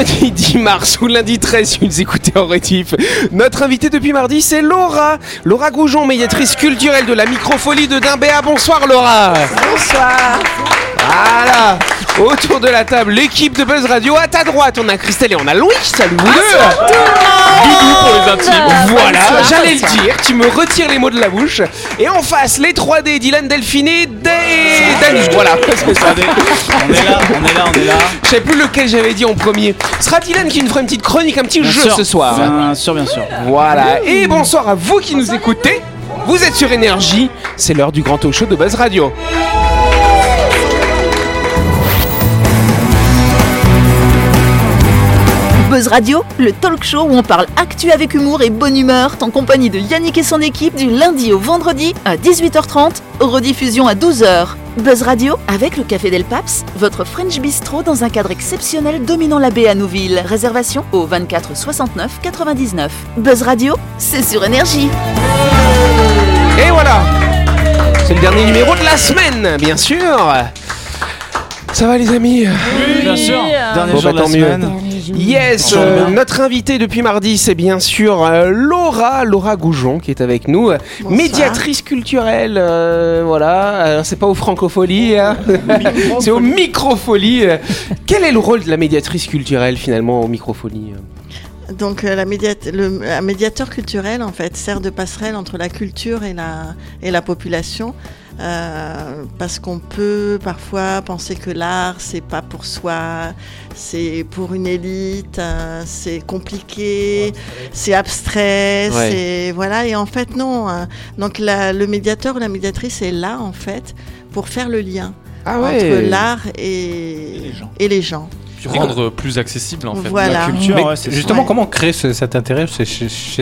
vendredi 10 mars ou lundi 13 si vous nous écoutez en rétif. Notre invitée depuis mardi, c'est Laura. Laura Goujon, médiatrice culturelle de la microfolie de Dimbéa. Bonsoir Laura. Bonsoir. Voilà. Autour de la table, l'équipe de Buzz Radio. À ta droite, on a Christelle et on a Louis. Salut vous deux. Doudou pour les intimes. Voilà, j'allais le dire, tu me retires les mots de la bouche. Et en face, les 3D, Dylan Delphiné, et Dani. Voilà, c'est ça. On est là, on est là, on est là. Je sais plus lequel j'avais dit en premier. Ce sera Dylan qui nous fera une petite chronique, un petit Bien jeu sûr. ce soir. Bien sûr, bien sûr. Voilà, et bonsoir à vous qui nous écoutez. Vous êtes sur Énergie, c'est l'heure du grand talk show de Buzz Radio. Buzz Radio, le talk show où on parle actu avec humour et bonne humeur, en compagnie de Yannick et son équipe du lundi au vendredi à 18h30, rediffusion à 12h. Buzz Radio avec le Café Del Paps, votre French Bistro dans un cadre exceptionnel dominant la baie à Nouville. Réservation au 24 69 99. Buzz Radio, c'est sur énergie. Et voilà C'est le dernier numéro de la semaine, bien sûr Ça va les amis? Bien sûr. Dernier Bon, jour bah, de la mieux. Yes, euh, notre invitée depuis mardi, c'est bien sûr euh, Laura, Laura Goujon qui est avec nous, médiatrice culturelle, euh, voilà. Alors, c'est pas aux francopholies, hein. c'est aux microfolies. Quel est le rôle de la médiatrice culturelle finalement aux microfolies Donc euh, la médiat- le, un médiateur culturel en fait sert de passerelle entre la culture et la, et la population euh, parce qu'on peut parfois penser que l'art c'est pas pour soi, c'est pour une élite, euh, c'est compliqué, c'est abstrait, Ouais. c'est voilà et en fait non. hein. donc la- le médiateur ou la médiatrice est là en fait pour faire le lien Ah entre l'art et, les gens. et les gens. Rendre plus accessible en fait. Voilà. La culture, Mais ouais, c'est justement, Ouais. comment créer ce- cet intérêt chez,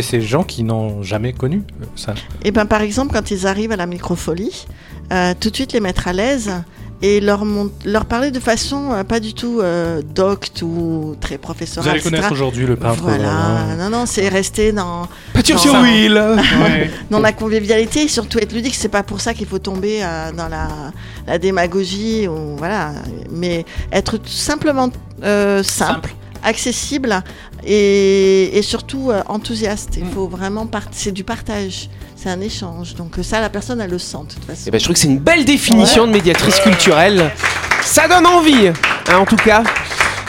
ces gens qui n'ont jamais connu euh, ça? Et ben par exemple, quand ils arrivent à la microfolie, euh, tout de suite les mettre à l'aise et leur, leur parler de façon euh, pas du tout euh, docte ou très Vous professorale. allez connaître aujourd'hui le peintre. Voilà, euh, non, non, c'est rester dans, Pâture sur ouais. dans la convivialité et surtout être ludique. C'est pas pour ça qu'il faut tomber euh, dans la, la démagogie ou voilà, mais être tout simplement euh, simple, accessible et, et surtout euh, enthousiaste. Il faut vraiment c'est du partage, c'est un échange. Donc euh, ça, la personne elle le sent de toute façon. Eh ben, je trouve que c'est une belle définition de médiatrice culturelle. Ça donne envie, hein, en tout cas,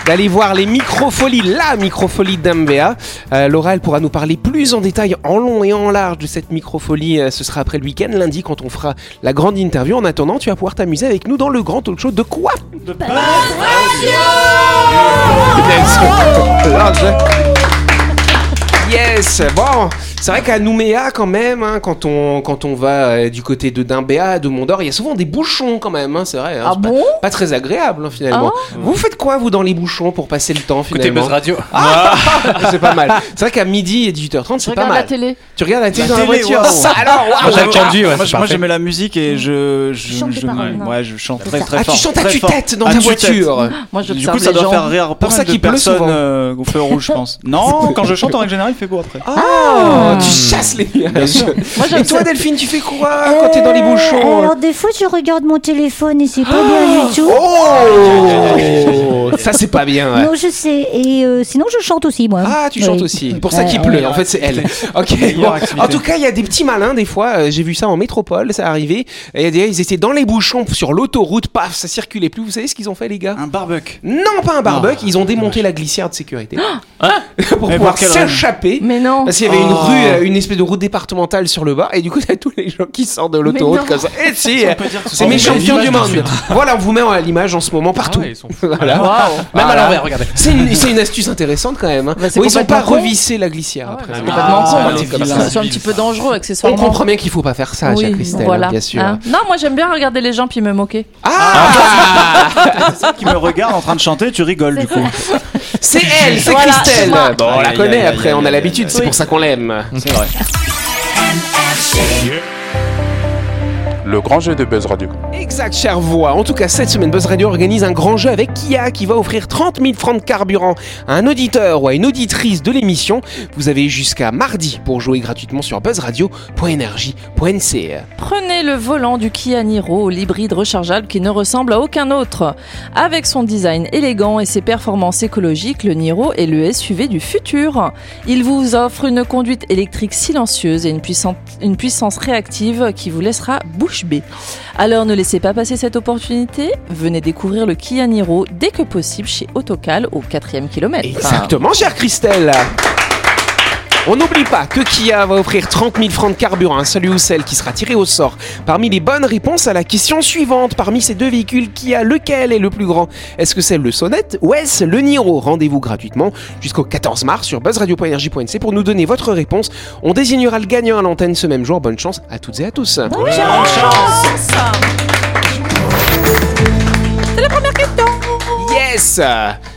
d'aller voir les microfolies, la microfolie d'Ambea. Euh, Laura, elle pourra nous parler plus en détail, en long et en large de cette microfolie. Euh, ce sera après le week-end, lundi, quand on fera la grande interview. En attendant, tu vas pouvoir t'amuser avec nous dans le grand talk show de quoi? Yes, bon, c'est vrai qu'à Nouméa quand même, hein, quand on quand on va euh, du côté de Dimbéa, de Mondor, il y a souvent des bouchons quand même, hein, c'est vrai. hein, Ah c'est pas- bon? pas, très agréable hein, finalement. Vous faites quoi vous dans les bouchons pour passer le temps Côté finalement? Buzz Radio. C'est pas mal. C'est vrai qu'à midi et 18h30 c'est pas Regarde la mal. télé. Tu regardes la télé La dans la télé, voiture. waouh. Ça, alors, waouh. Moi, j'ai entendu, ouais, moi, c'est je- moi, parfait. j'aimais la musique et je je, chante des je- paroles, non ouais, je chante très très Ah, fort. tu chantes à très fort. tue-tête dans À ta tue-tête. voiture. Moi, Du j'observe coup, ça les doit gens. faire rire pas Pour ça mal de qu'il pleut personnes souvent. euh, au feu rouge, je pense. Non, quand je chante en règle générale, il fait beau après. Oh, tu chasses les nuages. Moi, Et toi. Delphine, tu fais quoi quand t'es dans les Euh, bouchons Alors des fois je regarde mon téléphone et c'est pas bien du tout. Oh Ça c'est pas bien. ouais. Non je sais et euh, sinon je chante aussi moi. Ah, tu Oui. chantes aussi. Pour ça Ouais, qu'il ouais. pleut. En fait, c'est elle. Ok. Bon. En tout cas, il y a des petits malins des fois. euh, J'ai vu ça en métropole, ça arrivait. Et il y a des- ils étaient dans les bouchons sur l'autoroute. Paf, ça circulait plus. Vous savez ce qu'ils ont fait, les gars Un barbecue. Non, pas un barbecue. Ils ont démonté la glissière de sécurité pour Mais pouvoir pour quelle raison s'échapper. Mais non. Parce qu'il y avait une Oh. rue, euh, une espèce de route départementale sur le bas, et du coup, t'as tous les gens qui sortent de l'autoroute comme ça. Et si, On ce c'est mes champions du monde. Voilà, on vous met à l'image en ce moment partout. Ah ouais, ils sont fous. Voilà. Même Voilà. à l'envers, regardez. C'est une, c'est une astuce intéressante quand même. Hein. Bah, ils ont pas revissé la glissière Ah après. c'est Ah. C'est un petit peu dangereux On accessoirement. comprend bien qu'il faut pas faire ça, chère Oui, Christelle, voilà. bien sûr. Hein. Non, moi j'aime bien regarder les gens puis me moquer. Ah, C'est ça qui me regarde en train de chanter, tu rigoles du coup. C'est elle, c'est Voilà, Christelle. Bon, on la connaît après, on a l'habitude, c'est pour ça qu'on l'aime. C'est vrai. Le grand jeu de Buzz Radio. Exact, chère voix. En tout cas, cette semaine, Buzz Radio organise un grand jeu avec Kia qui va offrir 30 000 francs de carburant à un auditeur ou à une auditrice de l'émission. Vous avez jusqu'à mardi pour jouer gratuitement sur buzzradio.energie.nc. Prenez le volant du Kia Niro, l'hybride rechargeable qui ne ressemble à aucun autre. Avec son design élégant et ses performances écologiques, le Niro est le SUV du futur. Il vous offre une conduite électrique silencieuse et une, puissante- une puissance réactive qui vous laissera bouche Alors ne laissez pas passer cette opportunité. Venez découvrir le Kia Niro dès que possible chez Autocal au 4 kilomètre. Exactement, chère Christelle. On n'oublie pas que Kia va offrir 30 000 francs de carburant à celui ou celle qui sera tiré au sort parmi les bonnes réponses à la question suivante. Parmi ces deux véhicules, Kia, lequel est le plus grand? Est-ce que c'est le Sonnette ou est-ce le Niro? Rendez-vous gratuitement jusqu'au 14 mars sur buzzradio.energie.nc pour nous donner votre réponse. On désignera le gagnant à l'antenne ce même jour. Bonne chance à toutes et à tous. C'est Yes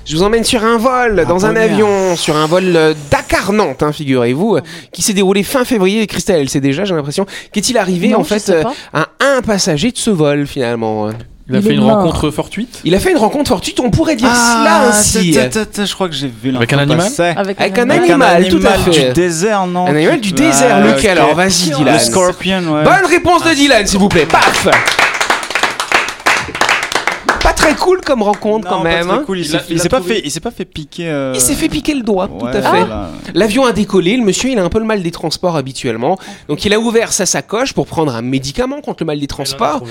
Je vous emmène sur un vol, dans un avion, sur un vol euh, Dakar-Nantes, hein, figurez-vous, euh, qui s'est déroulé fin février. Christelle, elle sait déjà, j'ai l'impression. Qu'est-il arrivé, Non, en fait, euh, à un passager de ce vol, finalement Il a Il fait une mort. rencontre fortuite? Il a fait une rencontre fortuite, on pourrait dire cela ainsi. je crois que j'ai vu Avec un animal. Avec, Avec un Avec animal, tout à fait. du désert, non? Un animal du Ah, désert, lequel? ok. Alors, vas-y, Le Dylan. scorpion, ouais. Bonne réponse de Dylan, s'il vous plaît. Paf très cool comme rencontre, Non, quand pas même. très hein. cool. Il Il s'est pas fait, il s'est pas fait piquer. euh, Il s'est fait piquer le doigt, tout ouais, à fait. voilà. L'avion a décollé, le monsieur il a un peu le mal des transports habituellement, donc il a ouvert sa sacoche pour prendre un médicament contre le mal des transports.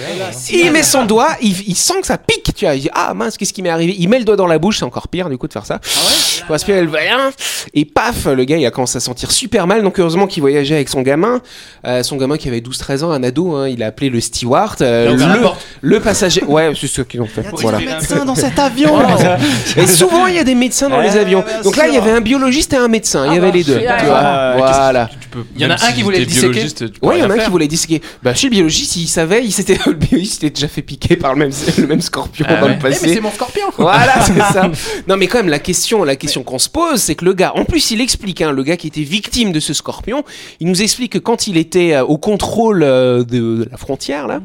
Il met son doigt, il, il sent que ça pique, tu vois. Il dit ah mince qu'est-ce qui m'est arrivé? Il met le doigt dans la bouche, c'est encore pire du coup de faire ça. Pour aspirer le rien et paf le gars il a commencé à sentir super mal. Donc heureusement qu'il voyageait avec son gamin, Euh, son gamin qui avait 12-13 ans, un ado. hein, il a appelé le steward, euh, le passager. Ouais c'est ce qu'ils ont fait. Voilà. médecin dans cet avion. Et souvent il y a des médecins dans les Eh, avions. Donc là il y avait un biologiste et un médecin. Il y Ah avait bah, les deux. Euh, voilà. Il y en a un qui voulait disséquer. Ouais, il y en a un qui voulait disséquer. Bah, chez le biologiste, il savait, il s'était, le biologiste s'était déjà fait piquer par le même, le même scorpion Ah dans ouais. le passé. mon scorpion Voilà, c'est ça. Non, mais quand même, la question, la question qu'on se pose, c'est que le gars, en plus, il explique, hein, le gars qui était victime de ce scorpion, il nous explique que quand il était euh, au contrôle euh, de, de la frontière, là,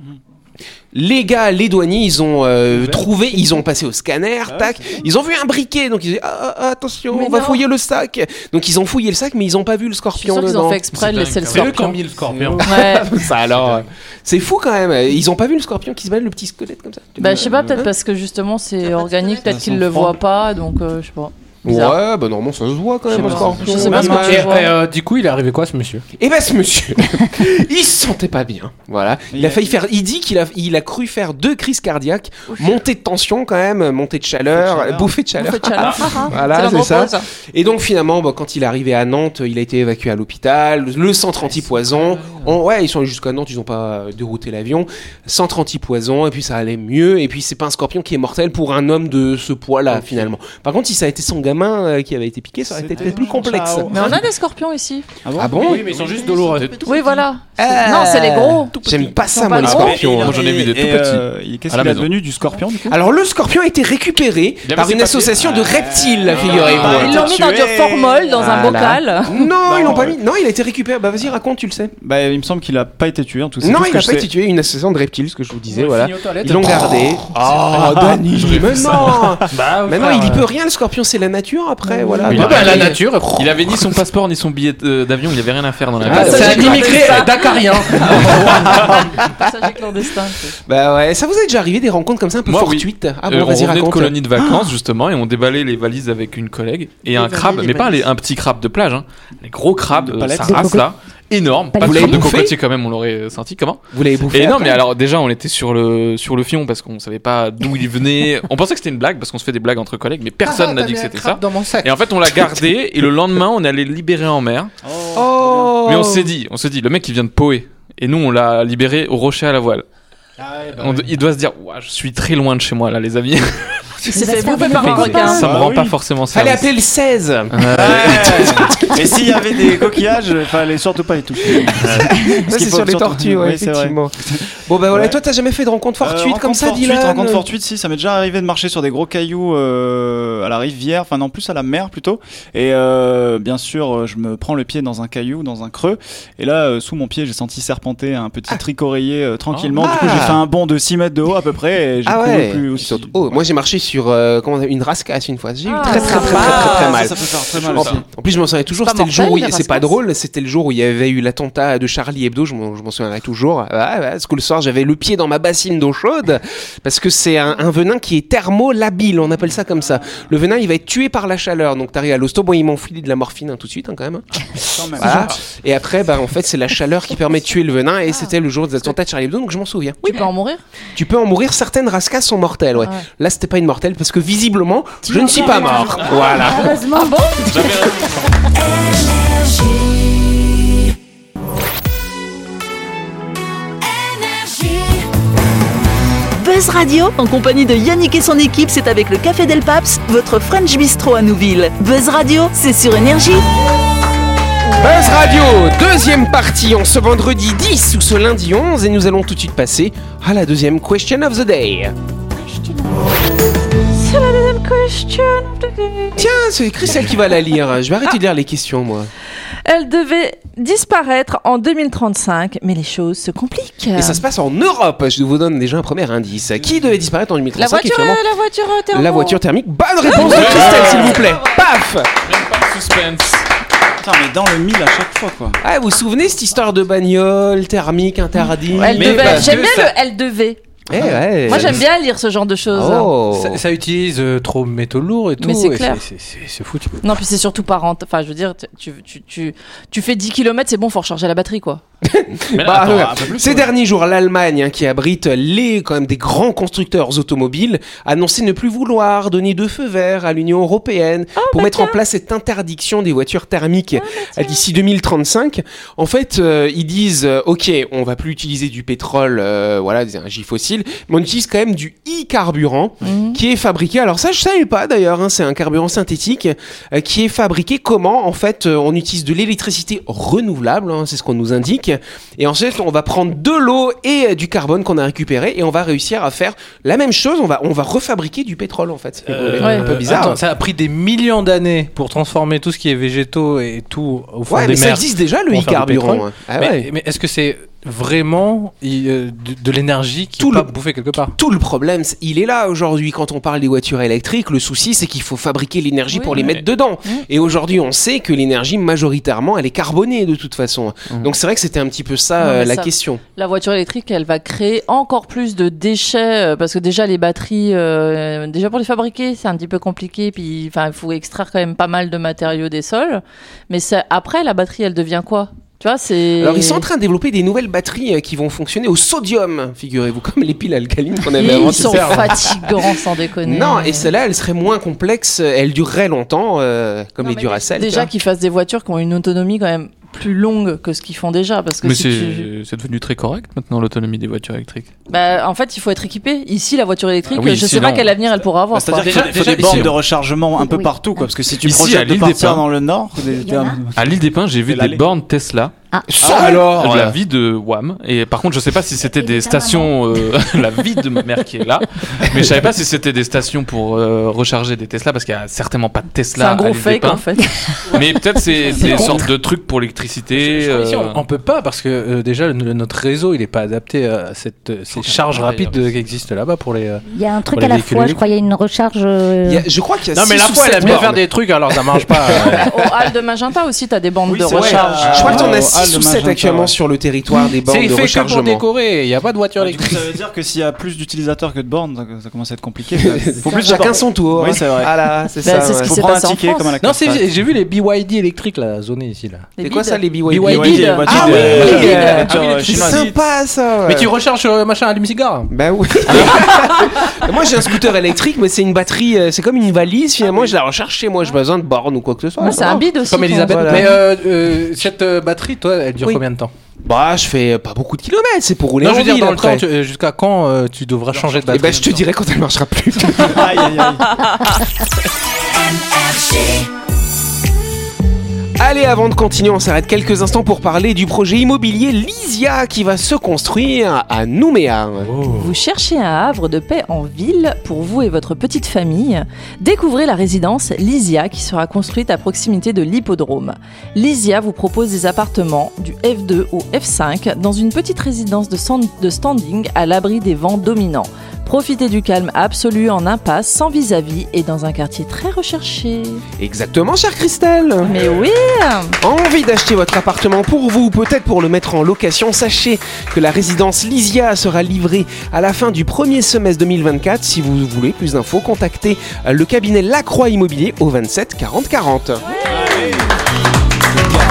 les gars, les douaniers, ils ont euh, trouvé, ils ont passé au scanner, tac, ils ont vu un briquet, donc ils ont dit ah, ah, attention, Mais on va fouiller le sac. Donc ils ont fouillé le sac, mais ils ont pas vu le Je suis scorpion sûr dedans. ont fait exprès de laisser le C'est eux scorpion. mis le scorpion. Ouais. Ça alors, euh, c'est fou quand même. Ils ont pas vu le scorpion qui se balade le petit squelette comme ça. Bah, je sais pas, peut-être Hein parce que justement c'est organique, peut-être qu'ils le voient pas, donc euh, je sais pas. Bizarre. Ouais, bah normalement ça se voit quand même un pas. scorpion. Je sais pas ce que Même, tu vois. Et euh, du coup, il est arrivé quoi ce monsieur? Et ben ce monsieur, il se sentait pas bien. Voilà, il a failli faire. Il dit qu'il a, il a cru faire deux crises cardiaques, montée de tension quand même, montée de chaleur, chaleur. bouffée de chaleur. Bouffée de chaleur. Voilà, C'est ça. Et donc finalement, bah, quand il est arrivé à Nantes, il a été évacué à l'hôpital. Le centre anti-poison. On- ouais, ils sont allés jusqu'à Nantes, ils ont pas euh, dérouté l'avion. Centre anti-poison, et puis ça allait mieux. Et puis c'est pas un scorpion qui est mortel pour un homme de ce poids-là finalement. Par contre, si ça a été son gamin euh, qui avait été piqué, ça aurait été peut-être plus complexe. Mais on a des scorpions ici. Ah bon Oui, mais ils sont juste douloureux. Oui, voilà. Euh, Non, c'est les gros. J'aime pas ça, moi, les scorpions. Moi, j'en ai vu des tout petits. euh, Qu'est-ce qu'il est devenu du scorpion du coup Alors le scorpion a été récupéré par une association de reptiles, Ah, figurez-vous. Ah, Ils l'ont mis dans du formol, dans un bocal. Non, ils l'ont pas mis. Non, il a été récupéré. Bah vas-y, raconte, tu le sais. Bah, il me semble qu'il a pas été tué en tout cas. Non, il que a je pas été tué. Une association de reptiles, ce que je vous disais, voilà. Ils l'ont gardé. Oh, Dani, mais non Bah, Mais non, il y peut rien, le scorpion, c'est la nature après, voilà. Ah il bah, la nature. Il avait ni son passeport ni son billet euh, d'avion, il avait rien à faire dans la Ah, vie. ça, C'est un immigré ça. dakarien. Passager clandestin. Bah ouais, ça vous est déjà arrivé des rencontres comme ça un peu Moi, oui. fortuites? Ah Euh, bon, on vas-y, revenait de colonie de vacances justement et on déballait les valises avec une collègue et un crabe, mais pas les, un petit crabe de plage, hein. les gros crabes, De euh, De race là, énorme, pas de cocotier quand même, on l'aurait senti comment? Vous l'avez bouffé Et non, mais alors déjà on était sur le sur le fion parce qu'on savait pas d'où il venait. On pensait que c'était une blague parce qu'on se fait des blagues entre collègues, mais personne n'a dit que c'était ça. Dans mon sac. Et en fait on l'a gardé et le lendemain on allait le libérer en mer. Oh Mais on s'est dit, on s'est dit, le mec il vient de Poé et nous on l'a libéré au rocher à la voile. On- Il doit se dire, Ouah, je suis très loin de chez moi là les amis. Se faire bouffer par un ça me Ah rend pas forcément Fallait service. appeler le 16 Ouais. Et s'il y avait des coquillages, fallait surtout pas les toucher. Ça, c'est sur les tortues, ouais, Oui, c'est vrai. effectivement. Bon bah voilà, Ouais. toi t'as jamais fait de rencontre Euh, fortuite comme rencontre ça, Dylan Rencontre fortuite, si, ça m'est déjà arrivé de marcher sur des gros cailloux euh, à la rivière, enfin non plus à la mer plutôt. Et euh, bien sûr, euh, je me prends le pied dans un caillou, dans un creux. Et là, euh, sous mon pied, j'ai senti serpenter un petit tricoreiller euh, tranquillement. Du coup, Ah. j'ai fait un bond de 6 mètres de haut à peu près. Et j'ai Ah ouais. plus aussi. Moi j'ai marché sur euh, comment une rascasse une fois. J'ai eu Ah, très très très très très, très, Ah, mal. Ça, ça peut faire très mal En, aussi. en plus, je m'en souviens toujours. C'était le jour où c'est pas drôle. C'était le jour où il y avait eu l'attentat de Charlie Hebdo. Je m'en souviendrai toujours. Ouais, parce que le soir, j'avais le pied dans ma bassine d'eau chaude parce que c'est un, un venin qui est thermolabile. On appelle ça comme ça. Le venin, il va être tué par la chaleur. Donc t'arrives à l'hosto. Bon, ils m'ont filé de la morphine hein, tout de suite hein, quand même. Quand même. Voilà. Et après, bah, en fait, c'est la chaleur qui permet de tuer le venin. Et c'était le jour des attentats de Charlie Hebdo. Donc je m'en souviens. Tu peux en mourir? Tu peux en mourir. Certaines rascasses sont mortelles. Ah ouais. Là, c'était pas une mortelle parce que visiblement, Tu je ne suis pas mort. Voilà. Heureusement. Buzz Radio, en compagnie de Yannick et son équipe, c'est avec le Café Del Paps, votre French Bistro à Nouville. Buzz Radio, c'est sur Énergie. Buzz Radio, deuxième partie en ce vendredi 10 ou ce lundi 11 et nous allons tout de suite passer à la deuxième question of the day. C'est la deuxième question. Tiens, c'est Christelle qui va la lire. Je vais arrêter de lire les questions moi. Elle devait disparaître en 2035, mais les choses se compliquent. Et ça se passe en Europe. Je vous donne déjà un premier indice. Qui devait disparaître en la 2035 voiture, et finalement, euh, la voiture thermo. La voiture thermique. Bonne réponse de Christelle, s'il vous plaît. Paf Même pas de suspense. Putain, mais dans le mille à chaque fois, quoi. Ah, vous vous souvenez cette histoire de bagnole thermique interdite? Elle Mais devait. bien ça- le elle devait. Eh ouais. Moi j'aime bien lire ce genre de choses. Oh. Ça, ça utilise euh, trop métaux lourds et tout. Mais c'est clair. c'est- c'est- C'est foutu. Non, puis c'est surtout pas rentable. Enfin, je veux dire, tu, tu, tu, tu fais 10 km, c'est bon, faut recharger la batterie, quoi. Bah, attends, plus, Ces ouais. derniers jours, l'Allemagne, hein, qui abrite les quand même des grands constructeurs automobiles, a annoncé ne plus vouloir donner de feu vert à l'Union européenne pour mettre en place cette interdiction des voitures thermiques à d'ici 2035. En fait, euh, ils disent euh, OK, on va plus utiliser du pétrole, euh, voilà, des énergies fossiles, mais on utilise quand même du e-carburant qui est fabriqué. Alors ça, je savais pas d'ailleurs. hein, c'est un carburant synthétique euh, qui est fabriqué comment En fait, euh, on utilise de l'électricité renouvelable, hein, c'est ce qu'on nous indique. Et ensuite, on va prendre de l'eau et euh, du carbone qu'on a récupéré et on va réussir à faire la même chose. On va, on va refabriquer du pétrole en fait. C'est un peu bizarre. attends, ça a pris des millions d'années pour transformer tout ce qui est végétaux et tout au fond ouais, des mais ça existe déjà le e-carburant. hein. Ah mais ouais. mais est-ce que c'est vraiment euh, de, de l'énergie qui Tout peut le- pas quelque part Tout le problème, il est là aujourd'hui quand on parle des voitures électriques. Le souci, c'est qu'il faut fabriquer l'énergie Oui, pour les mettre dedans. Et aujourd'hui, on sait que l'énergie, majoritairement, elle est carbonée de toute façon. Donc c'est vrai que c'était un petit peu ça, Non, euh, la ça- question. La voiture électrique, elle va créer encore plus de déchets euh, parce que déjà les batteries, euh, déjà pour les fabriquer, c'est un petit peu compliqué. Puis, enfin, il faut extraire quand même pas mal de matériaux des sols. Mais ça, après, la batterie, elle devient quoi? Tu vois, c'est. Alors ils sont en train de développer des nouvelles batteries euh, qui vont fonctionner au sodium, figurez-vous, comme les piles alcalines qu'on avait avant. Ils sont fatigants, sans déconner. Non, et celle-là, elle serait moins complexe, elle durerait longtemps, euh, comme Non, les Duracell. Déjà qu'ils fassent des voitures qui ont une autonomie quand même plus longue que ce qu'ils font déjà. Parce que Mais si c'est tu- c'est devenu très correct maintenant l'autonomie des voitures électriques. Bah, en fait, il faut être équipé. Ici, la voiture électrique, Ah oui, je ici, sais pas quel avenir elle pourra avoir. Bah, C'est-à-dire quoi. qu'il faut, Déjà- des bornes de on- rechargement un peu Oui. partout, quoi. Parce que si tu Ici, projettes à de l'île des partir Pins. dans le nord. À l'île des Pins, j'ai vu des bornes Tesla. Ah, Ça alors la vie de Wham. Et par contre, je sais pas si c'était des ta stations, euh, la vie de ma mère qui est là. Mais je savais pas si c'était des stations pour euh, recharger des Tesla parce qu'il y a certainement pas de C'est Tesla. un gros fake en fait. Mais peut-être c'est des sortes de trucs pour l'électricité. Euh, on, on peut pas parce que euh, déjà le- notre réseau il est pas adapté à cette, ces charges rapides qui existent là-bas pour les. Il y a un truc à la fois, je crois, il y a une recharge. euh, Il y a- Je crois qu'il y a Non mais la fois elle aime bien faire des trucs alors ça marche pas. Au hall de Magenta aussi, t'as des bandes de recharge. Je crois que t'en Au as hall 6 de ou 7 Magenta, actuellement ouais. sur le territoire des bornes C'est de fait que pour rechargement. décorer, il y a pas de voiture coup, électrique. ça veut dire que s'il y a plus d'utilisateurs que de bornes, ça, commence à être compliqué. Il faut plus de Chacun son tour. Oui, c'est vrai. Ah là, c'est Bah, ça. c'est ce ouais. qui Faut s'est prendre un ticket comme à la Non, c'est carte. j'ai vu les BYD électriques là, zonés ici là. C'est quoi ça les BYD BYD, BYD, Ah oui, euh, ah euh, C'est sympa ça. Mais tu recharges le machin allume-cigare. Bah oui. Moi j'ai un scooter électrique, mais c'est une batterie, euh, c'est comme une valise finalement. Je la recharge chez moi, j'ai pas besoin de borne ou quoi que ce soit. C'est un bide aussi. Comme. Elisabeth. Mais euh, euh, cette euh, batterie, toi, elle dure Oui. combien de temps Bah je fais pas beaucoup de kilomètres, c'est pour rouler Non, en je veux dire dans le temps, euh, jusqu'à quand euh, tu devras changer de Et batterie ben je te dirai quand elle marchera plus. Aïe, aïe, aïe. Allez, avant de continuer, on s'arrête quelques instants pour parler du projet immobilier Lysia qui va se construire à Nouméa. Vous cherchez un havre de paix en ville pour vous et votre petite famille Découvrez la résidence Lysia qui sera construite à proximité de l'hippodrome. Lysia vous propose des appartements du F2 au F5 dans une petite résidence de, stand- de standing à l'abri des vents dominants. Profitez du calme absolu en impasse, sans vis-à-vis et dans un quartier très recherché. Exactement, chère Christelle. Mais oui Envie d'acheter votre appartement pour vous ou peut-être pour le mettre en location Sachez que la résidence Lysia sera livrée à la fin du premier semestre 2024. Si vous voulez plus d'infos, contactez le cabinet Lacroix Immobilier au 27 40 40.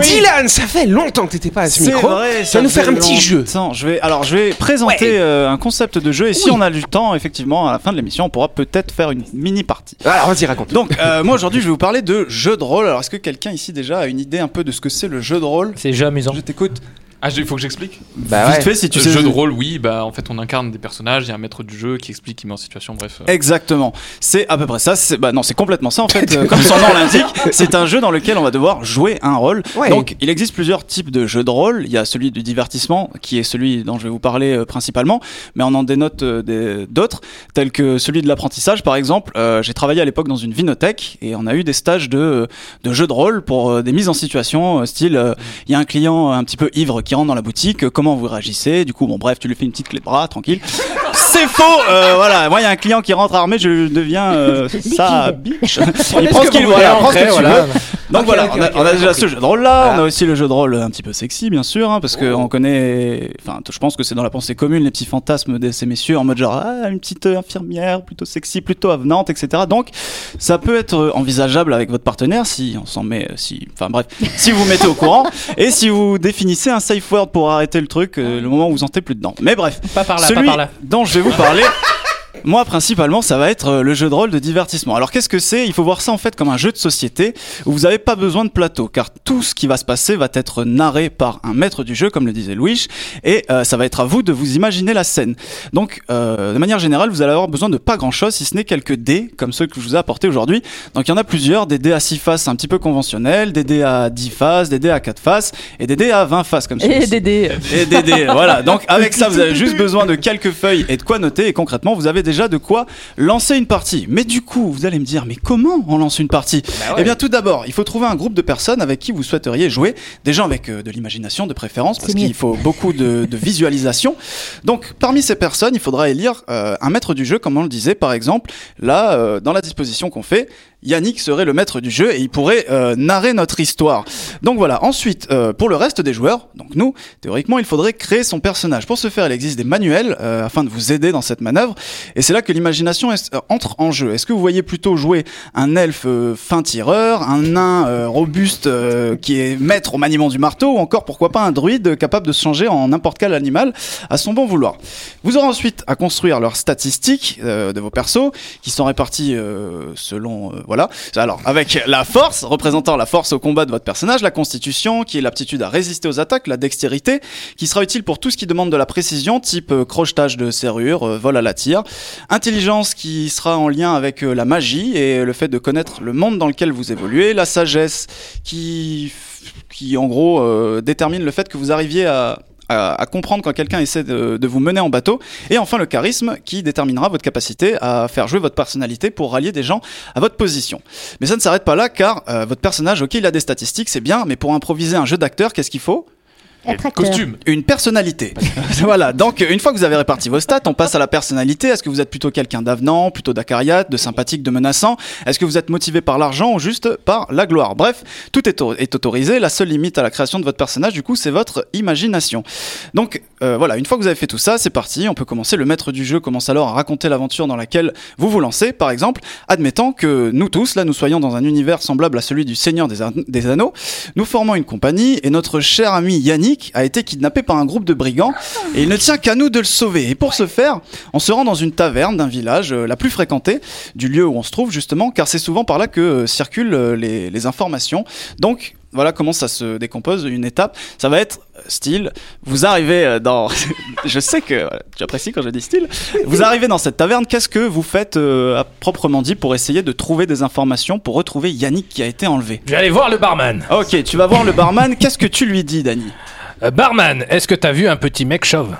Dylan, ça fait longtemps que t'étais pas à ce C'est micro. vrai, tu ça vas nous faire un petit jeu. Je vais, alors, je vais présenter Ouais. euh, un concept de jeu et si Oui. on a du temps, effectivement, à la fin de l'émission, on pourra peut-être faire une mini partie. Alors vas-y, raconte. Donc, euh, moi aujourd'hui, je vais vous parler de jeu de rôle. Alors, est-ce que quelqu'un ici déjà a une idée un peu de ce que c'est le jeu de rôle? C'est jeu amusant. Je t'écoute. Ah, il faut que j'explique bah Vite fait, si tu Le sais. jeu de rôle, oui, bah en fait on incarne des personnages, il y a un maître du jeu qui explique, qui met en situation, bref. euh. Exactement. C'est à peu près ça. Bah non, c'est complètement ça en fait. euh, comme son nom l'indique, c'est un jeu dans lequel on va devoir jouer un rôle. Ouais. Donc, il existe plusieurs types de jeux de rôle. Il y a celui du divertissement, qui est celui dont je vais vous parler euh, principalement, mais on en dénote euh, d'autres, tels que celui de l'apprentissage, par exemple. Euh, J'ai travaillé à l'époque dans une vinothèque et on a eu des stages de, de jeux de rôle pour euh, des mises en situation, euh, style, euh, il y a un client un petit peu ivre qui rentre dans la boutique, comment vous réagissez Du coup, bon, bref, tu lui fais une petite clé de bras, tranquille. C'est faux euh, Voilà, moi, il y a un client qui rentre armé, je deviens euh, sa bitch. il prend ce qu'il voilà, prend ce que tu veux. Donc voilà, on a, on déjà ce jeu de rôle là, Voilà. on a aussi le jeu de rôle un petit peu sexy bien sûr, hein, parce que on connaît, enfin je pense que c'est dans la pensée commune les petits fantasmes de ces messieurs en mode genre ah, une petite euh, infirmière plutôt sexy, plutôt avenante, etc. Donc ça peut être euh, envisageable avec votre partenaire si on s'en met, si, enfin bref, si vous mettez au courant et si vous définissez un safe word pour arrêter le truc euh, le moment où vous sentez plus dedans. Mais bref, Pas par là, celui pas par là. dont je vais vous parler. Moi, principalement, ça va être euh, le jeu de rôle de divertissement. Alors, qu'est-ce que c'est? Il faut voir ça en fait comme un jeu de société où vous n'avez pas besoin de plateau, car tout ce qui va se passer va être narré par un maître du jeu, comme le disait Louis, et euh, ça va être à vous de vous imaginer la scène. Donc, euh, de manière générale, vous allez avoir besoin de pas grand-chose, si ce n'est quelques dés, comme ceux que je vous ai apportés aujourd'hui. Donc, il y en a plusieurs, des dés à 6 faces un petit peu conventionnels, des dés à 10 faces, des dés à 4 faces, et des dés à 20 faces, comme Et celui-ci. Dédé Et des dés, voilà. Donc avec ça, vous avez juste besoin de quelques feuilles et de quoi noter. Et concrètement, vous avez déjà de quoi lancer une partie. Mais du coup, vous allez me dire, mais comment on lance une partie Eh bien, tout d'abord, il faut trouver un groupe de personnes avec qui vous souhaiteriez jouer. Des gens avec euh, de l'imagination, de préférence, parce qu'il faut beaucoup de, de visualisation. Donc, parmi ces personnes, il faudra élire euh, un maître du jeu, comme on le disait, par exemple. Là, euh, dans la disposition qu'on fait, Yannick serait le maître du jeu et il pourrait euh, narrer notre histoire. Donc voilà, ensuite, euh, pour le reste des joueurs, donc nous, théoriquement, il faudrait créer son personnage. Pour ce faire, il existe des manuels euh, afin de vous aider dans cette manœuvre. Et c'est là que l'imagination euh, entre en jeu. Est-ce que vous voyez plutôt jouer un elfe euh, fin tireur, un nain euh, robuste qui est maître au maniement du marteau, ou encore pourquoi pas un druide capable de se changer en n'importe quel animal à son bon vouloir? Vous aurez ensuite à construire leurs statistiques de vos persos, qui sont répartis selon voilà. Alors avec la force représentant la force au combat de votre personnage, la constitution qui est l'aptitude à résister aux attaques, la dextérité qui sera utile pour tout ce qui demande de la précision, type euh, crochetage de serrure, euh, vol à la tire, intelligence qui sera en lien avec euh, la magie et le fait de connaître le monde dans lequel vous évoluez, la sagesse qui qui en gros détermine le fait que vous arriviez à à, comprendre quand quelqu'un essaie de, de vous mener en bateau. Et enfin le charisme qui déterminera votre capacité à faire jouer votre personnalité pour rallier des gens à votre position. Mais ça ne s'arrête pas là car euh, votre personnage, ok, il a des statistiques, c'est bien, mais pour improviser un jeu d'acteur, qu'est-ce qu'il faut? Être acteur. Costume une personnalité. voilà, donc une fois que vous avez réparti vos stats, on passe à la personnalité. Est-ce que vous êtes plutôt quelqu'un d'avenant, plutôt d'acariate, de sympathique, de menaçant? Est-ce que vous êtes motivé par l'argent ou juste par la gloire? Bref, tout est, est autorisé. La seule limite à la création de votre personnage, du coup, c'est votre imagination. Donc euh, voilà, une fois que vous avez fait tout ça, c'est parti. On peut commencer. Le maître du jeu commence alors à raconter l'aventure dans laquelle vous vous lancez. Par exemple, admettant que nous tous, là, nous soyons dans un univers semblable à celui du Seigneur des, An- des Anneaux. Nous formons une compagnie et notre cher ami Yannick Yannick a été kidnappé par un groupe de brigands et il ne tient qu'à nous de le sauver. Et pour ce faire, on se rend dans une taverne d'un village, euh, la plus fréquentée du lieu où on se trouve justement, car c'est souvent par là que euh, circulent euh, les, les informations. Donc voilà comment ça se décompose. Une étape, ça va être style. Vous arrivez dans. je sais que tu apprécies quand je dis style. Vous arrivez dans cette taverne. Qu'est-ce que vous faites euh, à proprement dit pour essayer de trouver des informations pour retrouver Yannick qui a été enlevé? Je vais aller voir le barman. Ok, tu vas voir le barman. Qu'est-ce que tu lui dis, Dani Euh, barman, est-ce que t'as vu un petit mec chauve?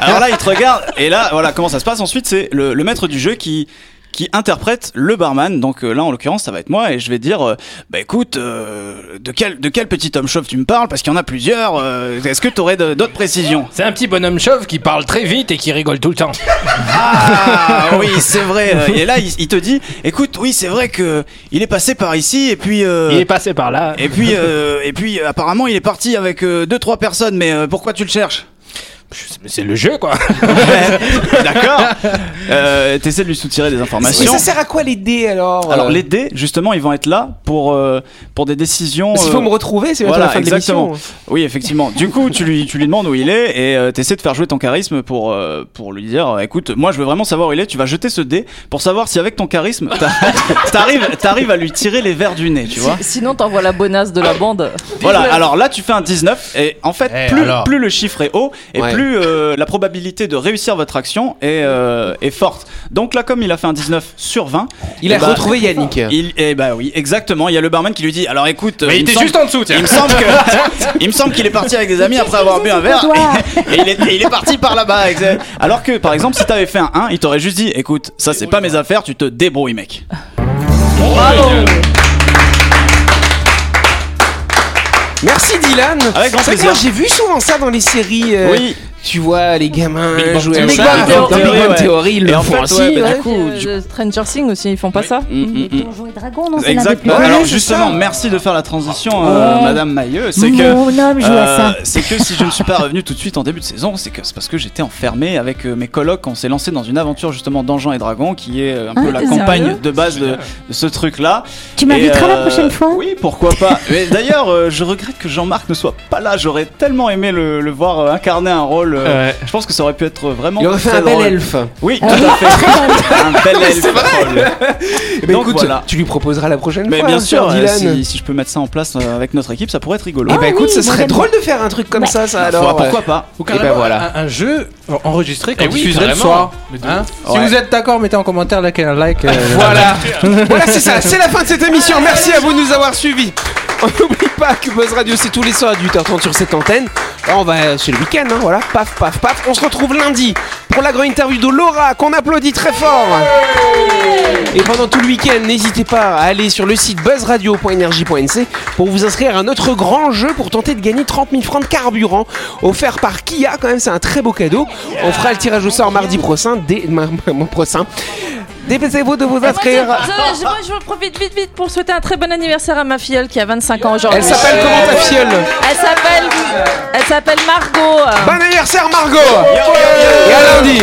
Alors, là, il te regarde, et là, voilà comment ça se passe? Ensuite, c'est le maître du jeu qui qui interprète le barman. Donc euh, là, en l'occurrence, ça va être moi, et je vais dire, euh, bah écoute, euh, de quel de quel petit homme chauve tu me parles? Parce qu'il y en a plusieurs. euh, Est-ce que tu aurais d'autres précisions? C'est un petit bonhomme chauve qui parle très vite et qui rigole tout le temps. Ah oui, c'est vrai. euh, Et là, il, il te dit, écoute, oui, c'est vrai que il est passé par ici, et puis. euh, Il est passé par là. Et puis, euh, et puis, apparemment, il est parti avec deux, trois personnes. Mais euh, pourquoi tu le cherches? C'est le jeu, quoi. D'accord. Euh, T'essaies de lui soutirer des Mais informations. ça sert à quoi les dés alors Alors euh les dés, justement, ils vont être là pour euh, pour des décisions. Qu'il faut euh, me retrouver, c'est voilà, la fin de exactement. l'émission. Oui, effectivement. Du coup, tu lui tu lui demandes où il est et euh, t'essaies de faire jouer ton charisme pour euh, pour lui dire, écoute, moi je veux vraiment savoir où il est. Tu vas jeter ce dé pour savoir si avec ton charisme t'a- t'arrives t'arrives à lui tirer les verres du nez, tu vois. Sinon, t'envoies la bonasse de la bande. Voilà, alors là tu fais un 19 et en fait Eh, plus, alors plus le chiffre est haut et Ouais. plus euh, la probabilité de réussir votre action est, euh, est forte. Donc là comme il a fait un 19 sur 20, Il a eh bah, retrouvé Yannick. il, eh bah oui, exactement. Il y a le barman qui lui dit Alors écoute, euh, Mais il était semble- juste en dessous, tiens. Il me semble que il me semble qu'il est parti avec des amis après avoir bu un verre et, et il, est, et il est parti par là-bas. Alors que par exemple, si t'avais fait un 1, il t'aurait juste dit Écoute, ça c'est pas mes affaires, tu te débrouilles, mec. Merci Dylan. Avec grand plaisir. J'ai vu souvent ça dans les séries. euh, Oui. Tu vois les gamins Big jouer à ça. Dans Big Bang ouais. Theory, ils le en font aussi. ouais, bah, ouais. du coup, Euh, Stranger Things aussi, ils font pas ça Mm, mm, mm. Donjons et Dragons, non, c'est l'un des Exact. plus Alors justement, ça. merci de faire la transition, euh, Ouais. Madame Mailleux. C'est que Mon homme joue à euh, ça. c'est que si je ne suis pas revenu tout de suite en début de saison, c'est que c'est parce que j'étais enfermé avec euh, mes colocs. On s'est lancé dans une aventure justement Donjons et Dragons, qui est euh, un peu Ah, la campagne de base de, ce truc-là. Tu m'inviteras la euh, prochaine fois Oui, pourquoi pas. Mais d'ailleurs, euh, je regrette que Jean-Marc ne soit pas là. J'aurais tellement aimé le, voir euh, incarner un rôle. Euh, Ouais. Je pense que ça aurait pu être vraiment. Il aurait fait très un bel drôle. elfe. Oui, tout Ah oui, à fait. un bel elfe. drôle. Eh ben, Donc, écoute, voilà. tu lui proposeras la prochaine Mais fois. bien hein, sûr, euh, Dylan. si, si je peux mettre ça en place euh, avec notre équipe, ça pourrait être rigolo. Eh ben Ah écoute, oui, ce serait drôle de faire un truc comme ça, ça alors. Faudra- pourquoi pas Ou ben carrément voilà. un, un jeu enregistré qu'on Eh oui, diffuserait le soir. Hein Si Ouais. vous êtes d'accord, mettez en commentaire like un like. euh, Voilà, voilà c'est ça, c'est la fin de cette émission. Merci à vous de nous avoir suivis. On n'oublie pas que Buzz Radio c'est tous les soirs à 18h30 sur cette antenne. Là, on va, c'est le week-end, hein, voilà, paf, paf, paf. On se retrouve lundi pour la grande interview de Laura qu'on applaudit très fort. Et pendant tout le week-end, n'hésitez pas à aller sur le site buzzradio.energie.nc pour vous inscrire à notre grand jeu pour tenter de gagner 30 000 francs de carburant offert par Kia. Quand même, c'est un très beau cadeau. On fera le tirage au sort mardi prochain. Dès prochain. Dépêchez-vous de vous moi, inscrire. je- je- moi, je profite vite vite pour souhaiter un très bon anniversaire à ma filleule qui a 25 ans aujourd'hui. Elle s'appelle comment ta filleule? Elle s'appelle Elle s'appelle Margot. Bon anniversaire Margot Et à lundi